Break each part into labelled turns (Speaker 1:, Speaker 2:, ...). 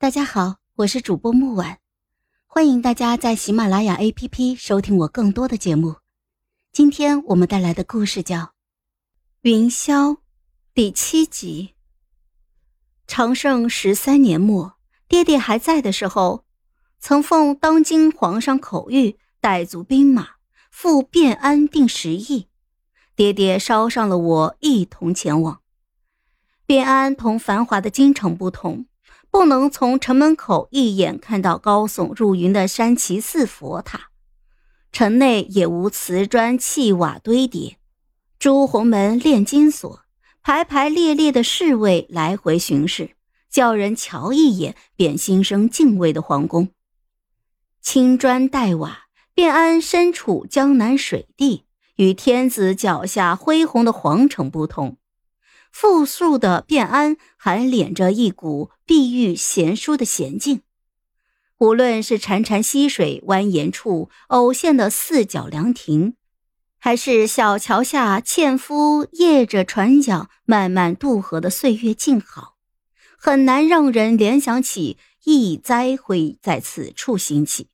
Speaker 1: 大家好，我是主播木婉，欢迎大家在喜马拉雅 APP 收听我更多的节目。今天我们带来的故事叫《云霄》第七集。长盛十三年末，爹爹还在的时候，曾奉当今皇上口谕，带足兵马赴汴安定十邑。爹爹捎上了我一同前往。汴安同繁华的京城不同。不能从城门口一眼看到高耸入云的山崎寺佛塔，城内也无瓷砖砌瓦堆叠，朱红门炼金所，排排列列的侍卫来回巡视，叫人瞧一眼便心生敬畏的皇宫。青砖黛瓦，便安身处江南水地，与天子脚下恢宏的皇城不同。富庶的汴安还敛着一股碧玉贤淑的娴静，无论是潺潺溪水蜿蜒处偶现的四角凉亭，还是小桥下纤夫曳着船桨慢慢渡河的岁月静好，很难让人联想起疫灾会在此处兴起。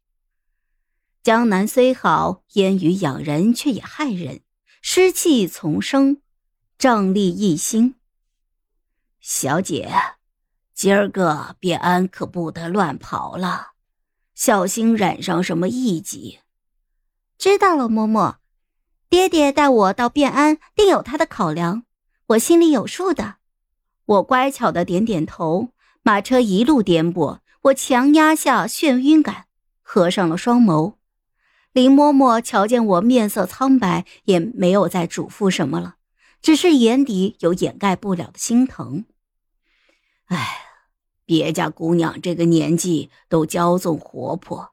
Speaker 1: 江南虽好，烟雨养人，却也害人，湿气丛生。瘴疠一心，小姐，今儿个便安可不得乱跑了，小心染上什么异疾。
Speaker 2: 知道了，嬷嬷，爹爹带我到便安，定有他的考量，我心里有数的。
Speaker 1: 我乖巧的点点头。马车一路颠簸，我强压下眩晕感，合上了双眸。林嬷嬷瞧见我面色苍白，也没有再嘱咐什么了。只是眼底有掩盖不了的心疼。哎，别家姑娘这个年纪都骄纵活泼，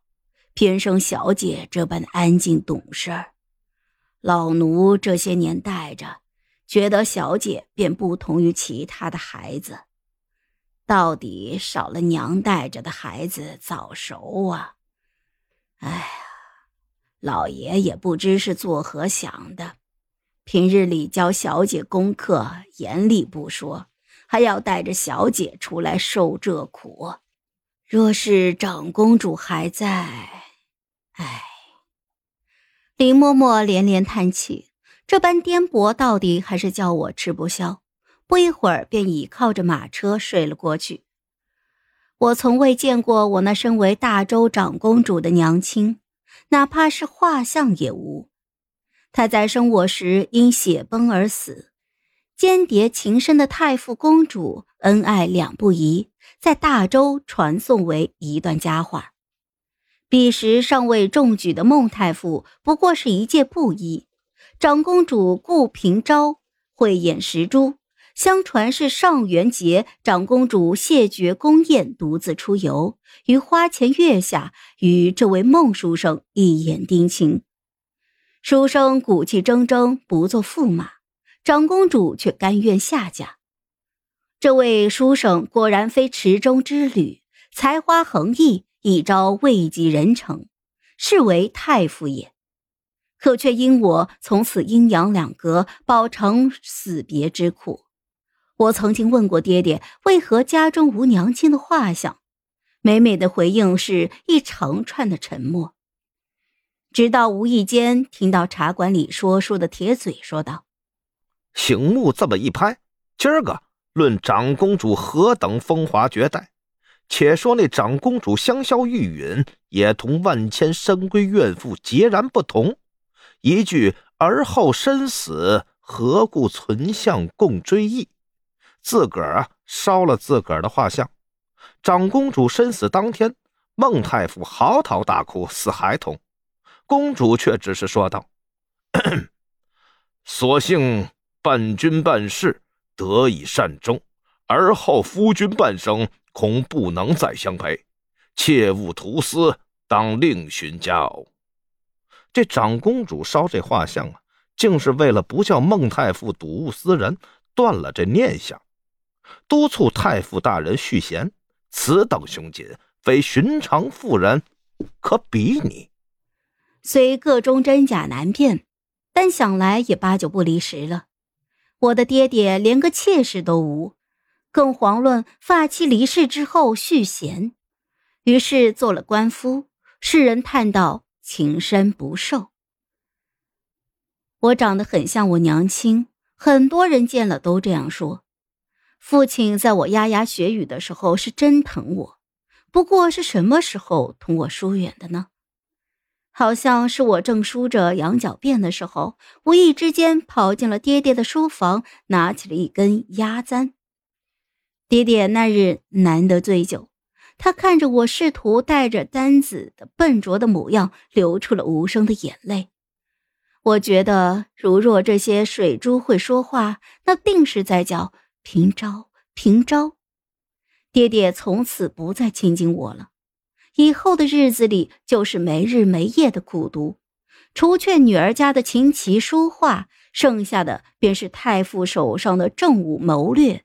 Speaker 1: 偏生小姐这般安静懂事儿。老奴这些年带着，觉得小姐便不同于其他的孩子，到底少了娘带着的孩子早熟啊。哎呀，老爷也不知是作何想的。平日里教小姐功课严厉不说，还要带着小姐出来受这苦。若是长公主还在，唉。林嬷嬷连连叹气，这般颠簸，到底还是叫我吃不消。不一会儿，便倚靠着马车睡了过去。我从未见过我那身为大周长公主的娘亲，哪怕是画像也无。他在生我时因血崩而死，间谍情深的太傅公主恩爱两不疑，在大周传颂为一段佳话。彼时尚未中举的孟太傅不过是一介布衣，长公主顾平昭慧眼识珠，相传是上元节，长公主谢绝宫宴，独自出游，于花前月下与这位孟书生一眼定情。书生骨气铮铮，不做驸马，长公主却甘愿下嫁。这位书生果然非池中之侣，才华横溢，一朝位极人臣，是为太傅也。可却因我从此阴阳两隔，饱尝死别之苦。我曾经问过爹爹，为何家中无娘亲的画像？美美的回应是一长串的沉默。直到无意间听到茶馆里说书的铁嘴说道：“
Speaker 3: 醒目这么一拍，今儿个论长公主何等风华绝代。且说那长公主香消玉殒，也同万千深闺怨妇截然不同。一句而后身死，何故存像共追忆？自个儿烧了自个儿的画像。长公主身死当天，孟太傅嚎啕大哭，似孩童。”公主却只是说道：“所幸伴君伴世，得以善终，而后夫君半生，恐不能再相陪，切勿图私，当另寻佳偶。”这长公主烧这画像啊，竟是为了不叫孟太傅睹物思人，断了这念想，督促太傅大人续弦。此等凶谨，非寻常妇人可比拟。
Speaker 1: 虽个中真假难辨，但想来也八九不离十了。我的爹爹连个妾室都无，更遑论发妻离世之后续弦。于是做了官夫，世人叹道情深不寿。我长得很像我娘亲，很多人见了都这样说。父亲在我牙牙学语的时候是真疼我，不过是什么时候同我疏远的呢？好像是我正梳着羊角辫的时候，无意之间跑进了爹爹的书房，拿起了一根鸭簪。爹爹那日难得醉酒。他看着我试图带着簪子的笨拙的模样，流出了无声的眼泪。我觉得，如若这些水珠会说话，那定是在叫平昭，平昭。爹爹从此不再亲近我了，以后的日子里就是没日没夜的苦读，除却女儿家的琴棋书画，剩下的便是太傅手上的政务谋略，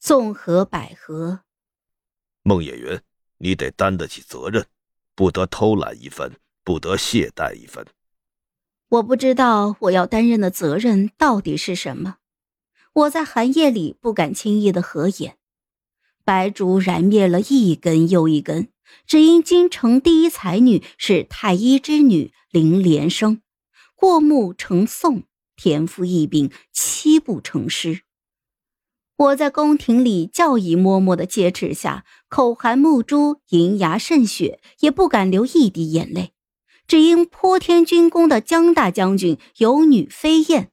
Speaker 1: 纵横捭阖。
Speaker 3: 孟野云，你得担得起责任，不得偷懒一分，不得懈怠一分。
Speaker 1: 我不知道我要担任的责任到底是什么。我在寒夜里不敢轻易的合眼，白烛燃灭了一根又一根，只因京城第一才女是太医之女林连生，过目成诵，天赋异禀，七步成诗。我在宫廷里教仪嬷嬷的戒尺下，口含木珠，银牙渗血，也不敢流一滴眼泪，只因破天军功的江大将军有女飞燕，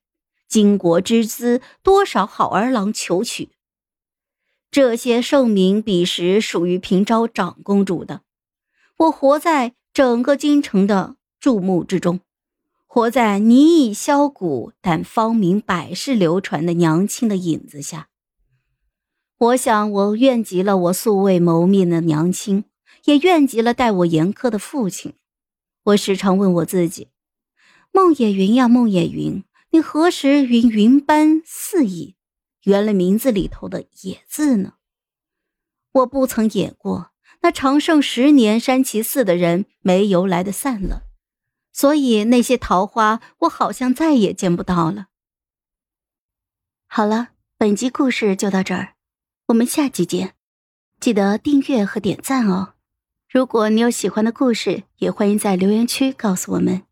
Speaker 1: 巾帼之姿，多少好儿郎求娶。这些盛名彼时属于平昭长公主的，我活在整个京城的注目之中，活在泥已销骨但芳名百世流传的娘亲的影子下。我想，我怨极了我素未谋面的娘亲，也怨极了待我严苛的父亲。我时常问我自己：“孟野云呀，孟野云，你何时云云般肆意，圆了名字里头的野字呢？”我不曾野过，那长盛十年山崎寺的人没由来的散了，所以那些桃花，我好像再也见不到了。好了，本集故事就到这儿。我们下期见，记得订阅和点赞哦！如果你有喜欢的故事，也欢迎在留言区告诉我们。